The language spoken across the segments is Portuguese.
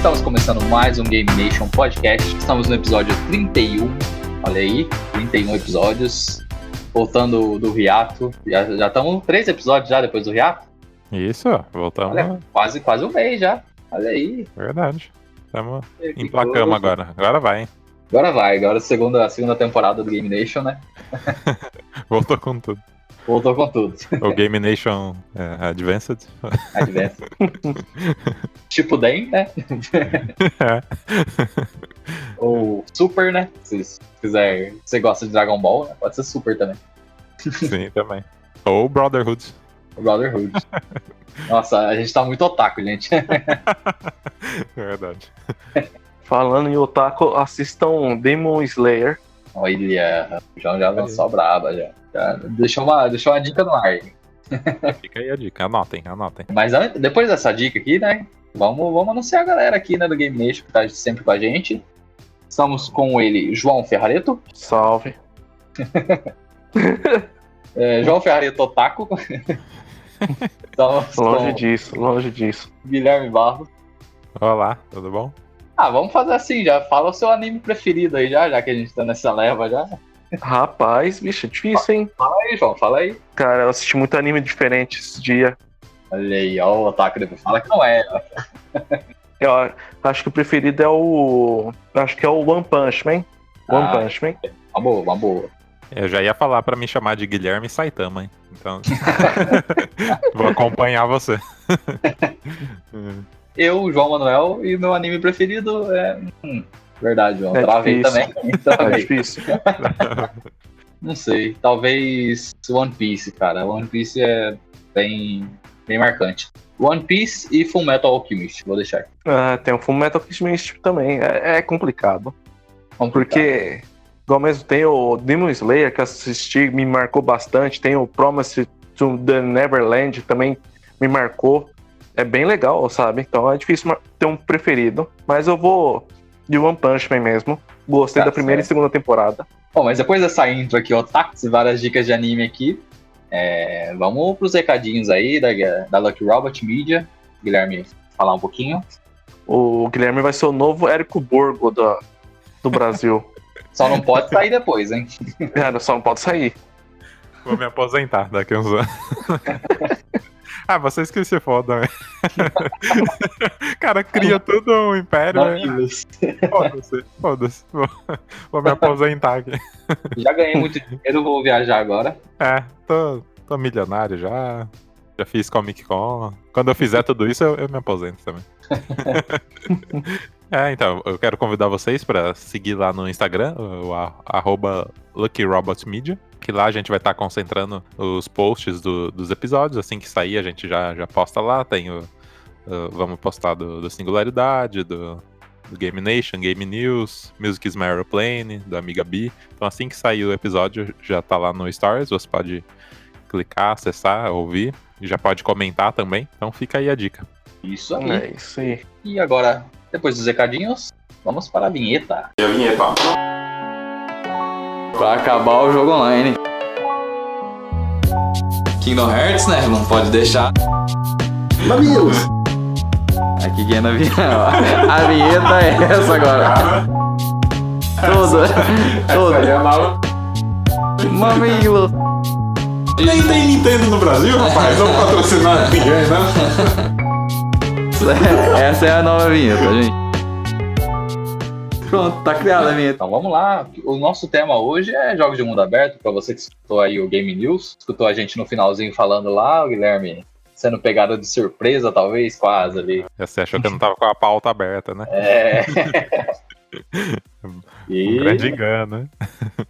Estamos começando mais um Game Nation Podcast. Estamos no episódio 31. Olha aí, 31 episódios. Voltando do Riato. Já, já estamos três episódios já depois do Riato. Isso, voltamos. Olha, quase, quase um mês já. Olha aí. Verdade. Estamos Que emplacamos agora. Agora vai, hein? Agora vai, agora a segunda, a segunda temporada do Game Nation, né? Voltou com tudo. Voltou com tudo. O Game Nation é, Advanced. Advance. tipo Den, né? É. Ou Super, né? Se se quiser, se você gosta de Dragon Ball, né? pode ser Super também. Sim, também. Ou Brotherhood. Brotherhood. Nossa, a gente tá muito otaku, gente. Verdade. Falando em otaku, assistam Demon Slayer. Olha, o João já lançou a braba, já. já deixou, uma, deixou uma dica no ar. Fica aí a dica. Anotem, anotem. Mas depois dessa dica aqui, né? Vamos, vamos anunciar a galera aqui, né, do Game Nation, que tá sempre com a gente. Estamos com ele, João Ferrareto. Salve. É, João Ferrareto Otaku. Longe com disso, longe disso. Guilherme Barros. Olá, tudo bom? Ah, vamos fazer assim já. Fala o seu anime preferido aí já, já que a gente tá nessa leva já. Rapaz, bicho, é difícil, hein? Fala aí, João, fala aí. Cara, eu assisti muito anime diferente esse dia. Olha aí, ó, o Otaku depois fala que não é. ó. Eu acho que o preferido é o. Acho que é o One Punch Man. One Ah. Punch Man. Uma boa, uma boa. Eu já ia falar pra me chamar de Guilherme Saitama, hein? Então. Vou acompanhar você. Eu, João Manuel, e meu anime preferido é. Hum, verdade, João. É Travei difícil. também. É Travei. difícil. Não sei. Talvez One Piece, cara. One Piece é bem, bem marcante. One Piece e Full Metal Alchemist, vou deixar. Ah, tem o Full Metal Alchemist também. É, é complicado. Vamos Porque, igual mesmo, tem o Demon Slayer que assisti, me marcou bastante. Tem o Promise to the Neverland, também me marcou. É bem legal, sabe? Então é difícil ter um preferido. Mas eu vou de One Punch Man mesmo. Gostei Tá da primeira certo. e segunda temporada. Bom, mas depois dessa intro aqui, Otakus e várias dicas de anime aqui, é, vamos pros recadinhos aí da, da Lucky Robot Media. Guilherme, falar um pouquinho. O Guilherme vai ser o novo Érico Borgo da, do Brasil. Só não pode sair depois, hein? Cara, só não pode sair. Vou me aposentar daqui uns anos. ah, vocês que se fodam? Cara, cria tudo um império, né? Foda-se, foda-se. Vou, vou me aposentar aqui. já ganhei muito dinheiro, vou viajar agora. É, tô, tô milionário já. Já fiz Comic Con. Quando eu fizer tudo isso, eu, eu me aposento também. é, então, eu quero convidar vocês para seguir lá no Instagram, o a- arroba LuckyRobotMedia, que lá a gente vai estar concentrando os posts do- dos episódios. Assim que sair, a gente já, já posta lá. Tem o, o- vamos postar do, do Singularidade, do, do Game Nation, Game News, Music is My Aeroplane, do Amiga B. Então assim que sair o episódio, já tá lá no Stories, você pode clicar, acessar, ouvir. E já pode comentar também. Então fica aí a dica. Isso aí. É isso aí. E agora, depois dos recadinhos, vamos para a vinheta. E a vinheta? Pra acabar o jogo online. Kingdom Hearts, né? Não pode deixar. Mamilos! Aqui quem é na vinheta. A vinheta é essa agora. Toda. Toda. Mamilo. Nem tem Nintendo no Brasil, rapaz. Não patrocinar ninguém, né? Essa é a nova vinheta, gente. Pronto, tá criada a vinheta. Então vamos lá. O nosso tema hoje é jogos de mundo aberto. Pra você que escutou aí o Game News, escutou a gente no finalzinho falando lá, o Guilherme sendo pegado de surpresa, talvez, quase ali. Você achou que eu não tava com a pauta aberta, né? É. Um e, grande engano, né?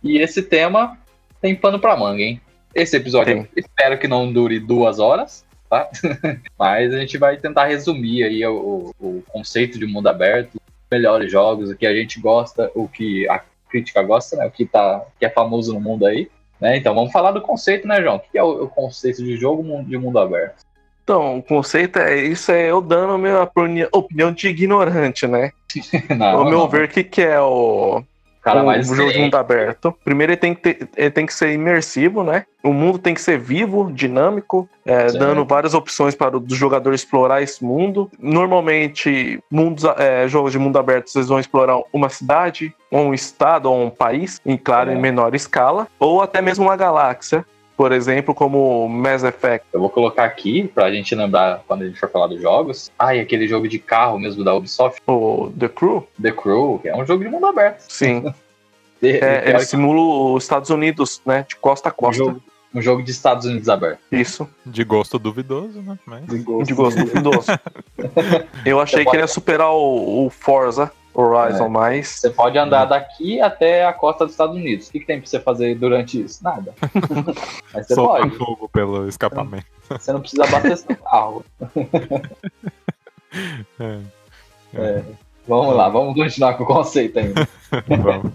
e esse tema tem pano pra manga, hein? Esse episódio Tem. espero que não dure duas horas, tá? Mas a gente vai tentar resumir aí o- o conceito de mundo aberto, melhores jogos, o que a gente gosta, o que a crítica gosta, né? O que, tá, que é famoso no mundo aí. Né? Então vamos falar do conceito, né, João? O que é o, o conceito de jogo de mundo aberto? Então, o conceito é isso, é eu dando a minha opini- opinião de ignorante, né? Não, Ao meu não. ver, o que, que é o. Cara, um mais jogo de mundo aberto. Primeiro, ele tem, que ter- ele tem que ser imersivo, né? O mundo tem que ser vivo, dinâmico, é, dando várias opções para o do jogador explorar esse mundo. Normalmente, mundos, é, jogos de mundo aberto, vocês vão explorar uma cidade, ou um estado, ou um país, em claro, É. em menor escala, ou até mesmo uma galáxia. Por exemplo, como Mass Effect. Eu vou colocar aqui pra gente lembrar quando a gente for falar dos jogos. Ah, e aquele jogo de carro mesmo da Ubisoft, ou The Crew, The Crew, que é um jogo de mundo aberto. sim. De- É, de- ele simula os Estados Unidos, né? De costa a um, costa. jogo, um jogo de Estados Unidos aberto. Isso. De gosto duvidoso, né? Mas... De gosto duvidoso. Eu achei que ele ia superar o, o Forza Horizon, É. mas. Você pode andar daqui até a costa dos Estados Unidos. O que, que tem pra você fazer durante isso? Nada. Mas você Soltar pode. fogo pelo escapamento. Você não precisa bater seu carro. É. Vamos lá, vamos continuar com o conceito ainda. Vamos.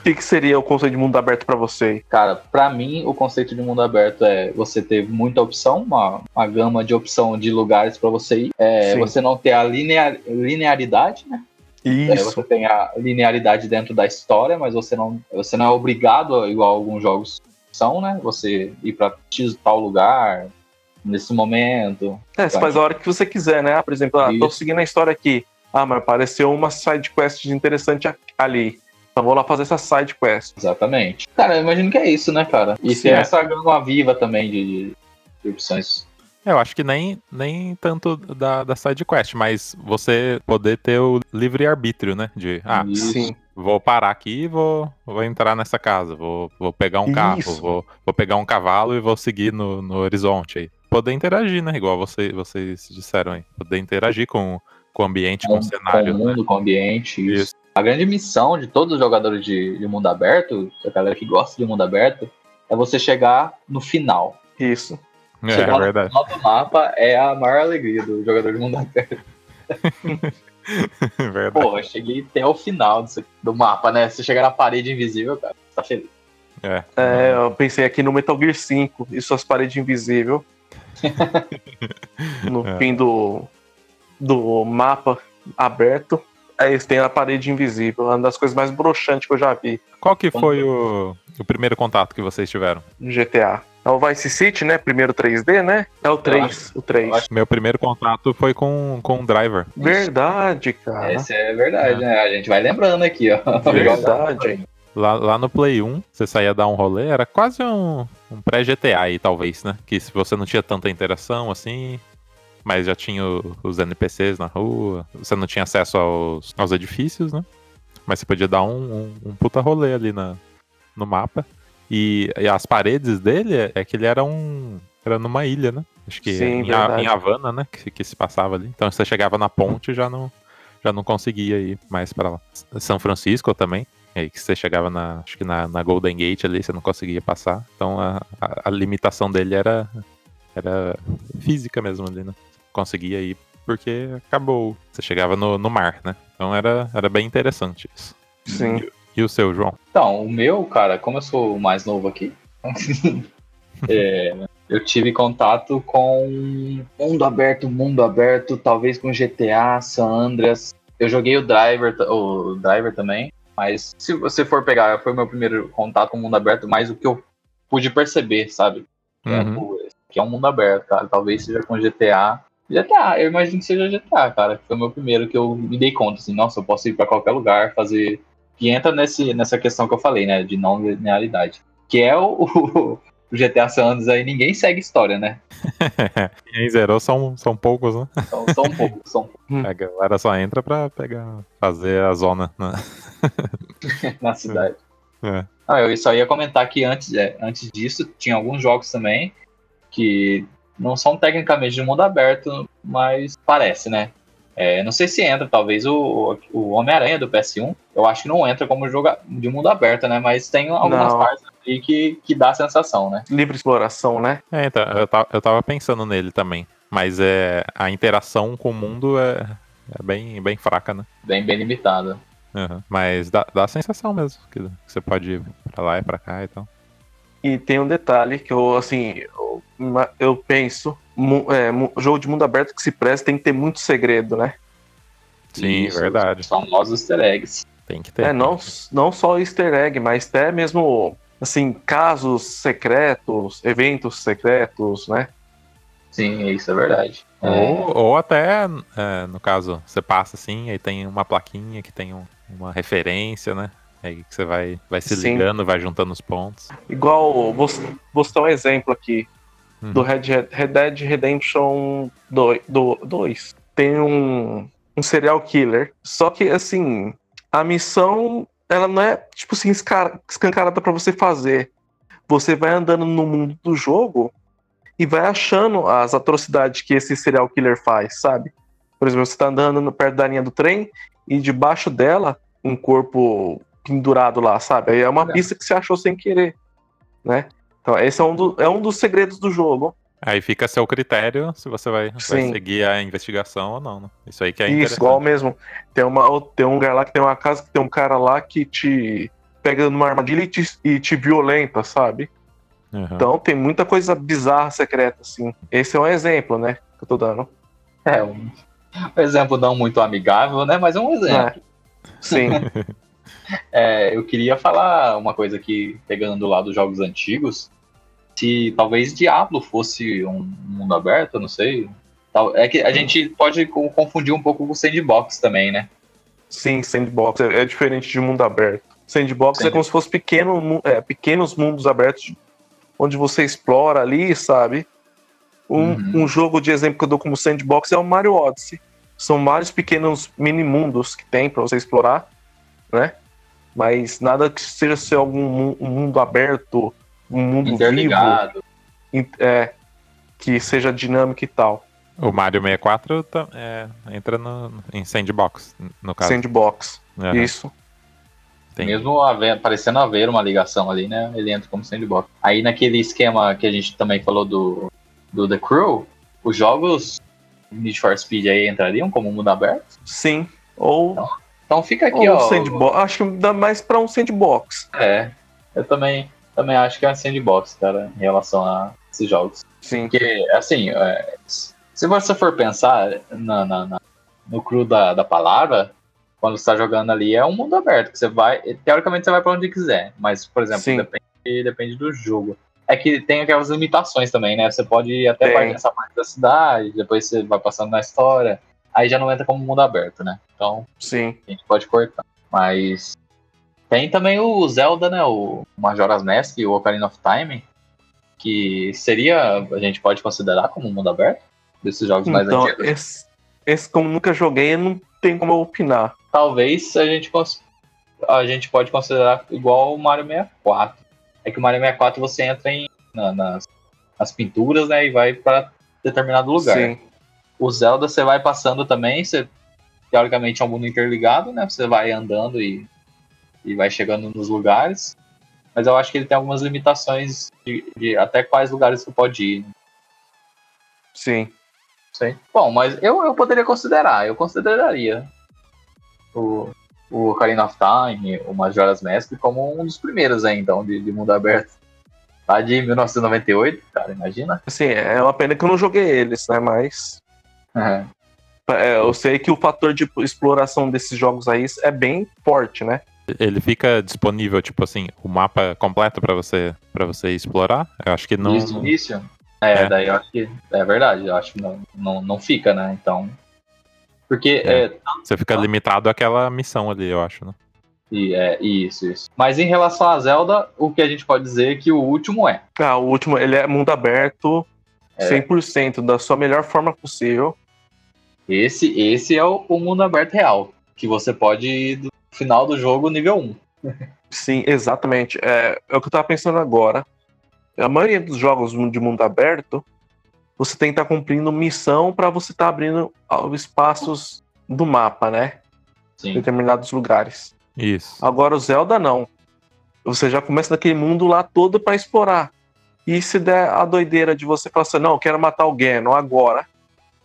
O que, que seria o conceito de mundo aberto pra você? Cara, pra mim, o conceito de mundo aberto é você ter muita opção, uma, uma gama de opção de lugares pra você ir. É, você não ter a linear, linearidade, né? É, Isso. você tem a linearidade dentro da história, mas você não, você não é obrigado, igual alguns jogos são, né? Você ir pra tal lugar, nesse momento. É, você faz a hora que você quiser, né? Ah, por exemplo, ah, tô seguindo a história aqui. Ah, mas apareceu uma side quest interessante ali. Então vou lá fazer essa side quest. Exatamente. Cara, eu imagino que é isso, né, cara? E Sim, tem é. essa gama viva também de, de- de opções. Eu acho que nem, nem tanto da, da side quest, mas você poder ter o livre arbítrio, né? De, ah. Sim. vou parar aqui e vou, vou entrar nessa casa, vou, vou pegar um carro, Isso. vou, vou pegar um cavalo e vou seguir no, no horizonte aí. Poder interagir, né? Igual você, vocês disseram aí. Poder interagir com, com o ambiente, com, o cenário. com o né? mundo, com o ambiente. Isso. Isso. A grande missão de todos os jogadores de, de mundo aberto, a galera que gosta de mundo aberto, é você chegar no final. Isso. É, chegar é verdade. do mapa é a maior alegria do jogador de mundo aberto. É verdade. Pô, eu cheguei até o final disso- do mapa, né? Você chegar na parede invisível, cara, você tá feliz. É. É, eu pensei aqui no Metal Gear 5 e suas paredes invisíveis. no É. fim do, do mapa aberto. Aí eles têm a parede invisível. Uma das coisas mais broxantes que eu já vi Qual que foi o, o primeiro contato que vocês tiveram? no GTA. É o Vice City, né? Primeiro 3D, né? É o 3. O 3. eu acho- Meu primeiro contato foi com, com o Driver. Verdade, cara. Essa é verdade, né? A gente vai lembrando aqui, ó. Verdade. Lá, lá no Play 1, você saía dar um rolê, era quase um, um pré-GTA aí, talvez, né? Que se você não tinha tanta interação assim, mas já tinha o- os NPCs na rua, você não tinha acesso aos, aos edifícios, né? Mas você podia dar um, um, um puta rolê ali na, no mapa. E, e as paredes dele é, é que ele era um. Era numa ilha, né? Acho que Sim, em, em Havana, né? Que, que se passava ali. Então você chegava na ponte e já não, já não conseguia ir mais pra lá. São Francisco também. Aí que você chegava na, acho que na, na Golden Gate ali, você não conseguia passar. Então a, a, a limitação dele era, era física mesmo ali, né? Você conseguia ir porque acabou. Você chegava no, no mar, né? Então era, era bem interessante isso. Sim. E o seu, João? Então, o meu, cara, como eu sou o mais novo aqui, é, eu tive contato com mundo aberto, mundo aberto, talvez com GTA, San Andreas. Eu joguei o Driver, o Driver também, mas se você for pegar, foi o meu primeiro contato com o mundo aberto, mais o que eu pude perceber, sabe? É, Uhum. esse aqui é um mundo aberto, cara. Talvez seja com GTA. GTA, eu imagino que seja GTA, cara. que Foi o meu primeiro que eu me dei conta, assim, nossa, eu posso ir pra qualquer lugar, fazer. Que entra nesse, nessa questão que eu falei, né? De não linearidade. Que é o, o, o GTA San Andreas aí, ninguém segue história, né? Quem zerou são, são poucos, né? São, são um pouco, são A galera só entra pra pegar, fazer a zona. Né? na cidade. É. Ah, eu só ia comentar que antes, é, antes disso, tinha alguns jogos também que não são tecnicamente de mundo aberto, mas parece, né? É, não sei se entra, talvez o, o Homem-Aranha do PS1, eu acho que não entra como jogo de mundo aberto, né? Mas tem algumas Não. partes ali que, que dá a sensação, né? Livre exploração, né? É, então, eu tava, eu tava pensando nele também. Mas é, a interação com o mundo é, é bem, bem fraca, né? Bem, bem limitado. Uhum. Mas dá, dá a sensação mesmo, que que você pode ir pra lá e pra cá e tal. E tem um detalhe que eu, assim, eu, eu penso, é, jogo de mundo aberto que se presta tem que ter muito segredo, né? Sim, Isso, verdade. Os famosos easter eggs. Tem que ter. É, não, não só easter egg, mas até mesmo, assim, casos secretos, eventos secretos, né? Sim, isso é verdade. É, Ou, ou até, é, no caso, você passa assim, aí tem uma plaquinha que tem um- uma referência, né? Aí que você vai, vai se Sim. ligando, vai juntando os pontos. Igual, vou, vou citar um exemplo aqui Uhum. do Red, Red Dead Redemption 2. Tem um, um serial killer. Só que, assim, a missão, ela não é, tipo assim, escancarada pra você fazer. Você vai andando no mundo do jogo e vai achando as atrocidades que esse serial killer faz, sabe? Por exemplo, você tá andando perto da linha do trem e debaixo dela, um corpo pendurado lá, sabe? Aí é uma É. pista que você achou sem querer, né? Então, esse é um, do- é um dos segredos do jogo. Aí fica a seu critério se você vai, vai seguir a investigação ou não, né? Isso aí que é Isso, igual mesmo. Tem, uma, tem um lugar lá que tem uma casa que tem um cara lá que te pega numa armadilha e te, e te violenta, sabe? Uhum. Então tem muita coisa bizarra, secreta, assim. Esse é um exemplo, né? Que eu tô dando. é um, um exemplo não muito amigável, né? Mas é um exemplo. É. Sim, É, eu queria falar uma coisa aqui, pegando do lado dos jogos antigos. Se talvez Diablo fosse um mundo aberto, eu não sei. É que a gente pode co- confundir um pouco com sandbox também, né? sim, sandbox. É, é diferente de mundo aberto. Sandbox é como se fosse pequeno, é, pequenos mundos abertos onde você explora ali, sabe? Um, Uhum. um jogo de exemplo que eu dou como sandbox é o Mario Odyssey. São vários pequenos mini mundos que tem pra você explorar, né? Mas nada que seja ser algum um mundo aberto, um mundo vivo, é, que seja dinâmico e tal. O Mario 64 tá- é, entra no, em sandbox, no caso. Sandbox. Uhum. Isso. Tem- Mesmo haver, parecendo haver uma ligação ali, né? Ele entra como sandbox. Aí naquele esquema que a gente também falou do, do The Crew, os jogos Need for Speed aí entrariam como mundo aberto? Sim. Ou, Então fica aqui, ou ó. sandbox. Acho que dá mais pra um sandbox. É. Eu também, também acho que é sandbox, cara, em relação a esses jogos. Sim. Porque, assim, é, se você for pensar na, na- na- no cru da, da palavra, quando você tá jogando ali, é um mundo aberto, que você vai, teoricamente você vai pra onde quiser, mas, por exemplo, Sim. depende, depende do jogo. É que tem aquelas limitações também, né? Você pode ir até dessa parte da cidade, depois você vai passando na história, aí já não entra como mundo aberto, né? Então, Sim. a gente pode cortar. Mas tem também o Zelda, né? O Majora's Mask e o Ocarina of Time, que seria, a gente pode considerar como mundo aberto desses jogos mais Então, antigos. esse, esse, como nunca joguei, não tem como opinar. Talvez a gente a gente pode considerar igual o Mario 64. É que o Mario 64 você entra em na- nas, nas pinturas, né? E vai para determinado lugar. Sim. O Zelda você vai passando também, você teoricamente é um mundo interligado, né? Você vai andando e, e vai chegando nos lugares. Mas eu acho que ele tem algumas limitações de, de até quais lugares você pode ir. Não Sim. sei. Bom, mas eu, eu poderia considerar, eu consideraria o, o Ocarina of Time, o Majora's Mask como um dos primeiros aí, então, de, de mundo aberto. Lá de 1998, cara, imagina. Assim, é uma pena que eu não joguei eles, né? Mas Uhum. é, eu sei que o fator de exploração desses jogos aí é bem forte, né? Ele fica disponível, tipo assim, o mapa completo pra você para você explorar? Eu acho que não. Desde o início? É, É. daí eu acho que é verdade, eu acho que não, não, não fica, né? Então. Porque É. é, Você fica limitado àquela missão ali, eu acho, né? e- é isso, isso. Mas em relação a Zelda, o que a gente pode dizer é que o último é. Ah, o último, ele é mundo aberto, É. 100% da sua melhor forma possível. Esse, esse é o, o mundo aberto real. Que você pode ir do final do jogo nível 1. Sim, exatamente. É, é o que eu tava pensando agora. A maioria dos jogos de mundo aberto, você tem que estar cumprindo missão para você estar abrindo ah, espaços do mapa, né? Em Sim. determinados lugares. Isso. Agora o Zelda não. Você já começa naquele mundo lá todo para explorar. E se der a doideira de você falar assim, não, eu quero matar o Ganon agora,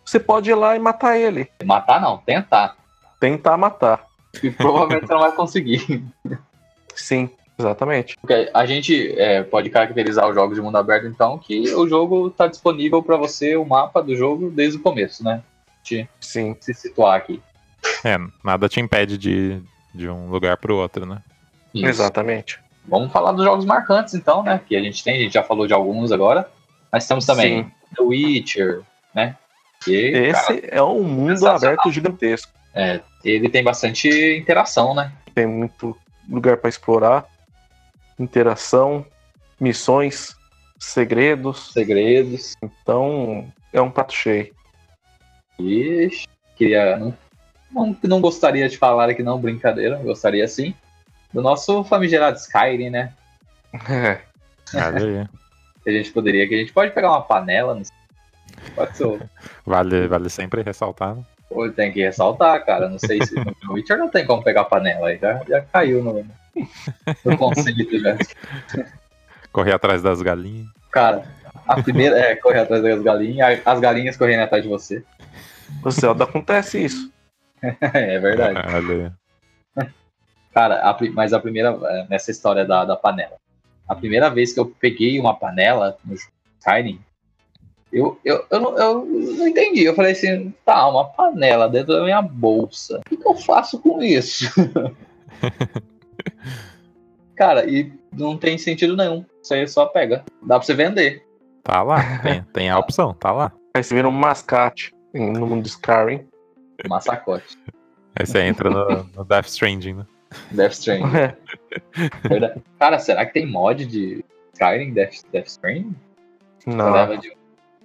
você pode ir lá e matar ele. Matar não, tentar. Tentar matar. E provavelmente você não vai conseguir. Sim, exatamente. Porque a gente é, pode caracterizar os jogos de mundo aberto, então, que o jogo está disponível para você, o mapa do jogo, desde o começo, né? De Sim. se situar aqui. É, nada te impede de, de um lugar pro outro, né? Isso. Exatamente. Vamos falar dos jogos marcantes, então, né? Que a gente tem, a gente já falou de alguns agora. Mas temos também Sim. The Witcher, né? Cara, Esse é um mundo aberto gigantesco. é, ele tem bastante interação, né? Tem muito lugar para explorar, interação, missões, segredos. Segredos. Então, é um prato cheio. E queria. Não, não, não gostaria de falar aqui, não, brincadeira. Gostaria sim. Do nosso famigerado Skyrim, né? É. Que a gente poderia, que a gente pode pegar uma panela. Não o- Vale, vale sempre ressaltar. né? Ou tem que ressaltar, cara. Não sei se no Witcher não tem como pegar panela aí. Já, já caiu no, no conceito já. Correr atrás das galinhas. Cara, a primeira é correr atrás das galinhas, as galinhas correndo atrás de você. No Zelda acontece isso. é verdade. Aí. Cara, a mas a primeira, é, nessa história da, da panela. A primeira vez que eu peguei uma panela no Skyrim, eu, eu, eu, não, eu não entendi. Eu falei assim, tá, uma panela dentro da minha bolsa. O que, que eu faço com isso? Cara, e não tem sentido nenhum. Isso aí só pega. Dá pra você vender. Tá lá. Tem, tem a opção, tá lá. Aí você vira um mascate no mundo de Skyrim. Massacote. Aí você entra no, no Death Stranding, né? Death Stranding. É. Cara, será que tem mod de Skyrim Death, Death Stranding? Você Não. leva de,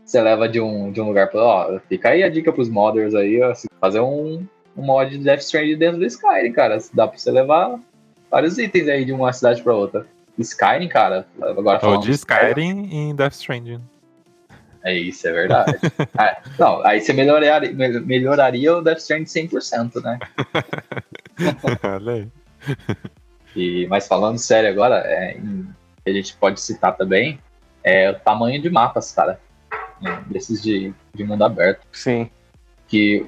você leva de um, de um lugar para ó, fica aí a dica pros modders aí, ó, fazer um, um mod de Death Stranding dentro do Skyrim, cara. Dá pra você levar vários itens aí de uma cidade pra outra. Skyrim, cara, agora falando de Skyrim em Death Stranding. É isso, é verdade. Ah, não, aí você melhoraria, mel- melhoraria o Death Stranding 100%, né? Olha aí. E, mas falando sério agora, é, em- a gente pode citar também, é o tamanho de mapas, cara. Né, Desses de, de mundo aberto. Sim. que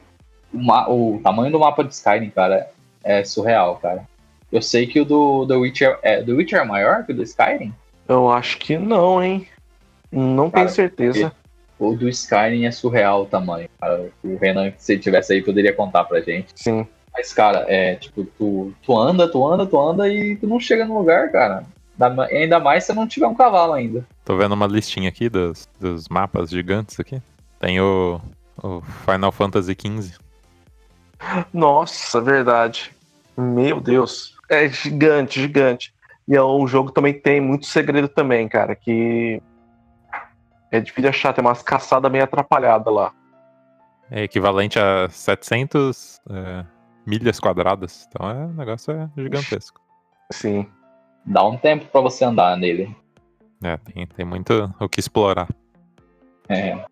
o, o tamanho do mapa de Skyrim, cara, é surreal, cara. Eu sei que o do The Witcher é, The Witcher é maior que o do Skyrim. Eu acho que não, hein? Não Cara, tenho certeza. O do Skyrim é surreal o tamanho, cara. O Renan, se ele tivesse aí, poderia contar pra gente. Sim. Mas, cara, é tipo, tu, tu anda, tu anda, tu anda e tu não chega no lugar, cara. Da- Ainda mais se não tiver um cavalo ainda. Tô vendo uma listinha aqui dos, dos mapas gigantes aqui. Tem o, o Final Fantasy XV. Nossa, verdade. Meu Deus. É gigante, gigante. E é um jogo também tem muito segredo também, cara, que é difícil achar, tem umas caçadas meio atrapalhadas lá. É equivalente a 700 é, milhas quadradas. Então é, o negócio é gigantesco. Sim. Dá um tempo pra você andar nele. É, tem, tem muito o que explorar. É,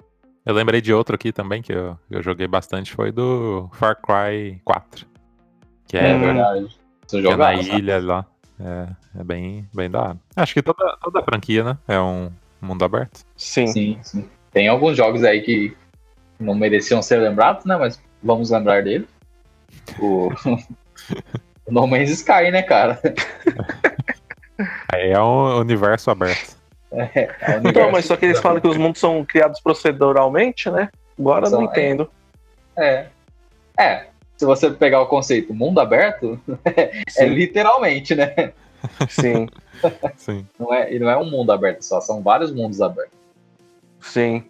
Eu lembrei de outro aqui também que eu, eu joguei bastante, foi do Far Cry 4. Que é, é verdade. Você que é na ilha lá. É, é bem, bem da hora. Acho que toda, toda franquia, né? É um mundo aberto. Sim. Sim, sim. Tem alguns jogos aí que não mereciam ser lembrados, né? Mas vamos lembrar dele. O, o No Man's Sky, né, cara? Aí é um universo aberto. É, é um Então, mas só que eles falam que os mundos são criados proceduralmente, né? Agora eu não é. entendo. É. É. Se você pegar o conceito mundo aberto, é literalmente, né? Sim, Sim. Não é, e não é um mundo aberto só, são vários mundos abertos. sim.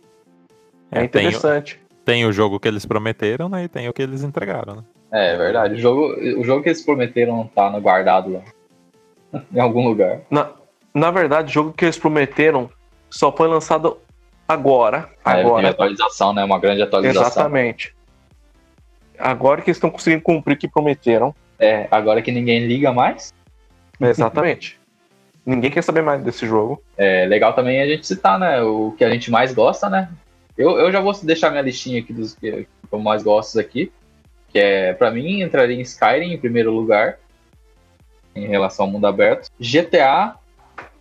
É, É, tem, o- interessante. tem o jogo que eles prometeram, né? E tem o que eles entregaram, né? É, é verdade. O jogo, o jogo que eles prometeram tá no guardado lá. Em algum lugar. Na, na verdade, o jogo que eles prometeram só foi lançado agora. É, tem Agora. atualização, né? Uma grande atualização. Exatamente. Agora que eles estão conseguindo cumprir o que prometeram. É, agora que ninguém liga mais. Exatamente. Ninguém quer saber mais desse jogo. É legal também a gente citar, né? O que a gente mais gosta, né? Eu, eu já vou deixar minha listinha aqui dos que que eu mais gosto aqui. Que é, pra mim, entraria em Skyrim em primeiro lugar. Em relação ao mundo aberto. GTA.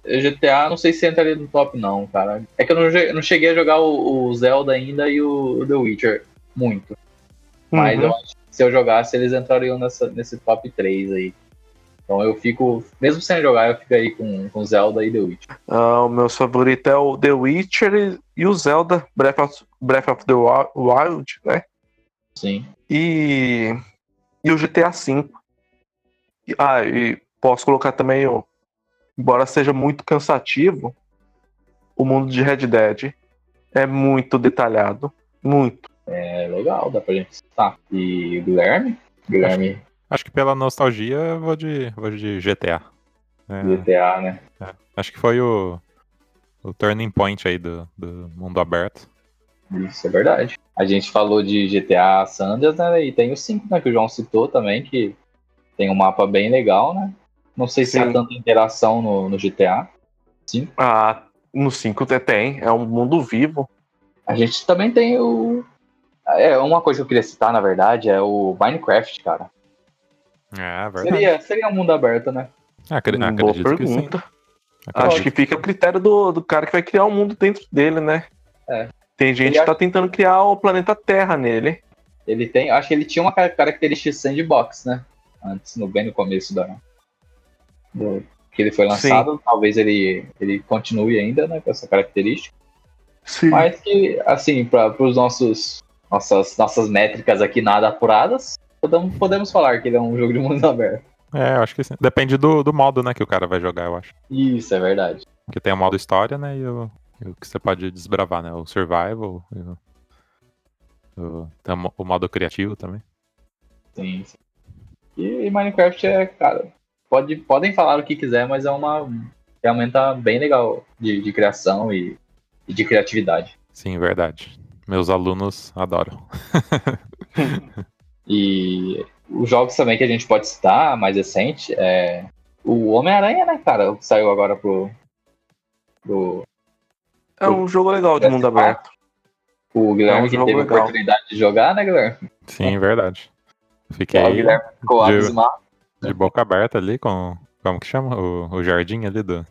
GTA, não sei se entraria no top, não, cara. É que eu não, não cheguei a jogar o, o Zelda ainda e o The Witcher muito. Mas Uhum. eu acho que se eu jogasse, eles entrariam nessa, nesse top 3 aí. Então eu fico, mesmo sem jogar, eu fico aí com, com Zelda e The Witcher. Ah, o meu favorito é o The Witcher e- o Zelda Breath of, Breath of the Wi- Wild, né? Sim. E, e o GTA V. Ah, e posso colocar também, ó, embora seja muito cansativo, o mundo de Red Dead é muito detalhado. Muito. É legal, dá pra gente citar. E Guilherme? Guilherme Acho que pela nostalgia eu vou de, vou de GTA. É, GTA, né? acho que foi o, o turning point aí do, do mundo aberto. Isso é verdade. A gente falou de GTA Sanders, né? E tem o 5, né? Que o João citou também, que tem um mapa bem legal, né? Não sei se Sim. há tanta interação no, no GTA. Sim. Ah, no 5 tem, é um mundo vivo. A gente também tem o. É, uma coisa que eu queria citar, na verdade, é o Minecraft, cara. É, verdade. Seria, seria um mundo aberto, né? Acre- Boa acredito que sim. pergunta. Acredito Acho que fica a critério do, do cara que vai criar um mundo dentro dele, né? É. Tem gente Ele que tá tentando criar o planeta Terra nele. Ele tem. Acho que ele tinha uma ca- característica de sandbox, né? Antes, no, bem no começo da. Do- que ele foi lançado. Talvez ele, ele continue ainda, né? Com essa característica. Sim. Mas que, assim, para os nossos nossas, nossas métricas aqui nada apuradas, podemos, podemos falar que ele é um jogo de mundo aberto. É, eu acho que sim. Depende do, do modo, né, que o cara vai jogar, eu acho. Isso, é verdade. Porque tem o modo história, né, e o, e o que você pode desbravar, né, o survival, e o, o, o mo- o modo criativo também. Sim, sim. E, Minecraft é, cara, pode, podem falar o que quiser, mas é uma ferramenta bem legal de, de criação e, e de criatividade. Sim, verdade. Meus alunos adoram. E os jogos também que a gente pode citar, mais recente, é o Homem-Aranha, né, cara? Que saiu agora pro. pro É um jogo legal de mundo aberto. o Guilherme É um que teve a oportunidade de jogar, né, Guilherme? Sim, verdade. Fiquei o Guilherme ficou abismado. De boca aberta ali com. Como que chama? O, o jardim ali do.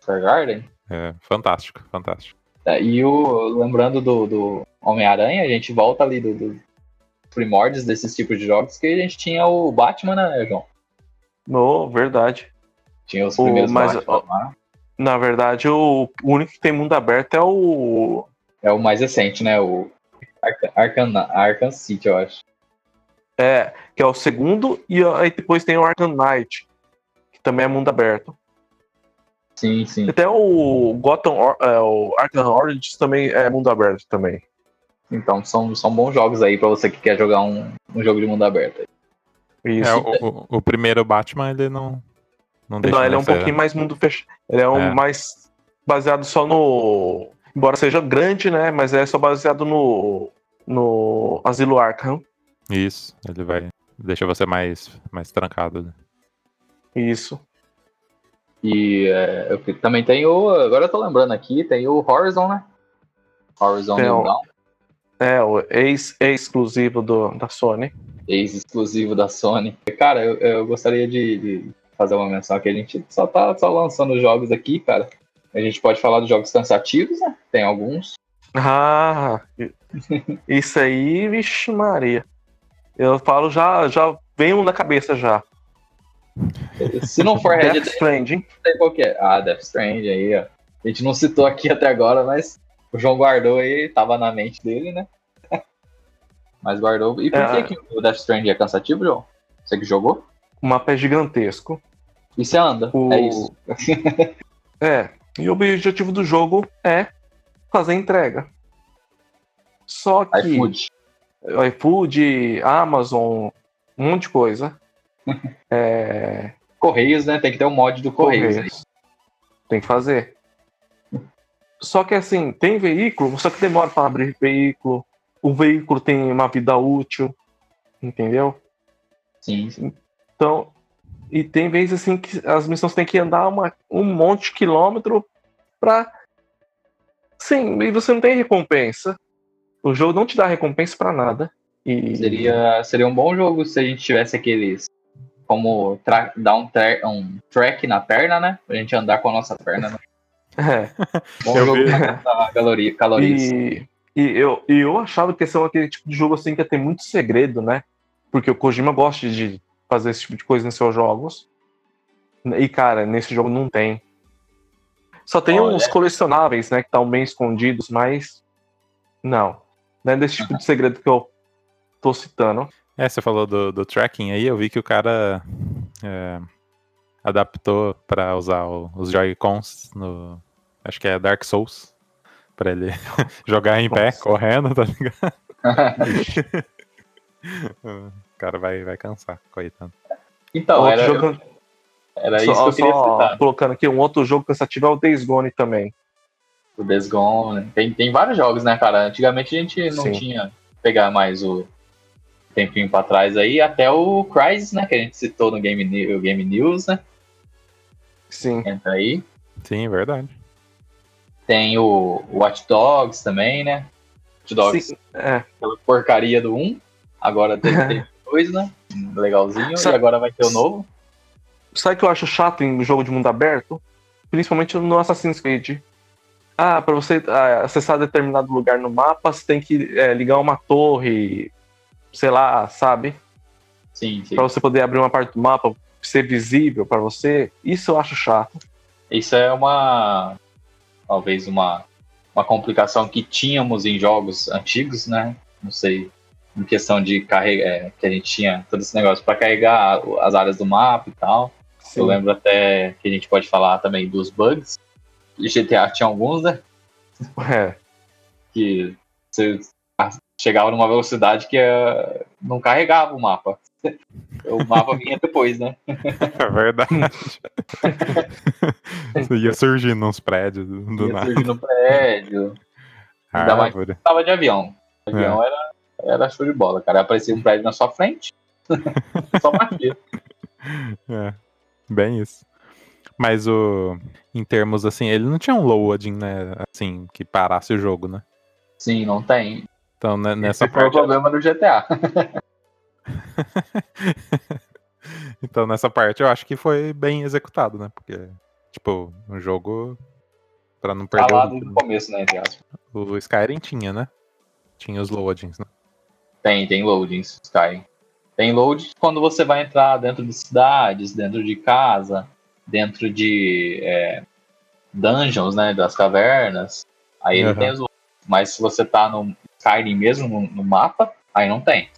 Fair Garden. É, fantástico, fantástico. É, e o, lembrando do, do Homem-Aranha, a gente volta ali do, do primórdios desses tipos de jogos, que a gente tinha o Batman, né, João? No, verdade. Tinha os O- primeiros mas, Batman ó, lá. Na verdade, o único que tem mundo aberto é o. É o mais recente, né? O Arca- Arcan, Arkham City, eu acho. É, que é o segundo, e aí depois tem o Arkham Knight, que também é mundo aberto. Sim, sim. Até o Gotham, é, o Arkham Origins também é mundo aberto também. Então são, são bons jogos aí pra você que quer jogar um, um jogo de mundo aberto. Isso. É, o, o- o primeiro Batman, ele não. Não deixa Não, ele é um ser- pouquinho mais mundo fechado. Ele é um É. mais baseado só no. Embora seja grande, né? Mas é só baseado no. No Asilo Arkham. Isso, ele vai. Deixa você mais, mais trancado. né? Isso. E é, também tem o. Agora eu tô lembrando aqui, tem o Horizon, né? Horizon Tem New o- Dawn, É, o ex, exclusivo do, da Sony. ex-exclusivo da Sony. Cara, eu, eu gostaria de, de fazer uma menção que a gente só tá só lançando jogos aqui, cara. A gente pode falar dos jogos cansativos, né? Tem alguns. Ah, isso aí, vixe Maria. Eu falo já, já vem um na cabeça já. Se não for Red Death Stranding. qual que é. Ah, Death Stranding aí, ó. A gente não citou aqui até agora, mas o João guardou aí, tava na mente dele, né? Mas guardou. E por É. que, que o Death Stranding é cansativo, João? Você que jogou? O mapa é gigantesco. E você anda. O- É isso. É. E o objetivo do jogo é fazer entrega. Só que iFood. iFood, Amazon, um monte de coisa. É, Correios, né? Tem que ter um mod do Correios. Correios. Tem que fazer. Só que assim, tem veículo, só que demora para abrir veículo. O veículo tem uma vida útil, entendeu? Sim, sim. Então, e tem vezes assim que as missões têm que andar uma, um monte de quilômetro pra. Sim, e você não tem recompensa. O jogo não te dá recompensa pra nada. E Seria, seria um bom jogo se a gente tivesse aqueles. Como dar um, um track na perna, né? Pra gente andar com a nossa perna. Né? É. Bom Eu jogo vi. pra caloria, calorias. E, e eu, e eu achava que esse é aquele tipo de jogo assim que ia ter muito segredo, né? Porque o Kojima gosta de fazer esse tipo de coisa em seus jogos. E, cara, nesse jogo não tem. Só tem Olha. uns colecionáveis, né? Que estão bem escondidos, mas. Não. Não é desse tipo de segredo que eu tô citando. É, você falou do, do tracking aí, eu vi que o cara é, adaptou pra usar o- os Joy-Cons no. Acho que é Dark Souls. Pra ele jogar em pé, Nossa. correndo, tá ligado? o cara vai, vai cansar, coitado. Então, Outro era, jogo- era só, isso que eu queria só citar. colocando aqui, um outro jogo cansativo é o Days Gone também. O Days Gone. Tem, tem vários jogos, né, cara? Antigamente a gente não Sim. tinha pegar mais o tempinho pra trás aí, até o Crysis, né, que a gente citou no Game, o Game News, né? Sim. Entra aí. Sim, verdade. Tem o Watch Dogs também, né? Watch Dogs, Sim, é. aquela porcaria do 1. Agora tem, tem dois, né? Legalzinho. Sabe- E agora vai ter o novo. Sabe o que eu acho chato em jogo de mundo aberto? Principalmente no Assassin's Creed. Ah, pra você ah, acessar determinado lugar no mapa, você tem que é, ligar uma torre, sei lá, sabe? Sim, sim. Pra você poder abrir uma parte do mapa, ser visível pra você. Isso eu acho chato. Isso é uma. Talvez uma, uma complicação que tínhamos em jogos antigos, né? Não sei. Em questão de carregar. que a gente tinha todo esse negócio para carregar as áreas do mapa e tal. Sim. Eu lembro até que a gente pode falar também dos bugs. E GTA tinha alguns, né? É. Que você chegava numa velocidade que eh, não carregava o mapa. O mapa vinha depois, né? É verdade. Ia surgindo uns prédios do, Ia nada. surgir no prédio. ainda mais- Árvore. tava de avião. O avião era, era show de bola, cara. Aparecia um prédio na sua frente. Só batia. É, bem isso. Mas o. Em termos assim, ele não tinha um loading, né? Assim, que parasse o jogo, né? Sim, não tem. Então, né, nessa Esse foi o parte. problema do GTA. então, nessa parte eu acho que foi bem executado, né? Porque, tipo, um jogo. Pra não perder Falado o, no começo, né, entre aspas. o Skyrim tinha, né? Tinha os loadings, né? Tem, tem loadings, Skyrim. Tem load quando você vai entrar dentro de cidades, dentro de casa, dentro de é, dungeons, né, das cavernas. Aí ele Aham. tem os. Mas se você tá no Skyrim mesmo, no, no mapa, aí não tem.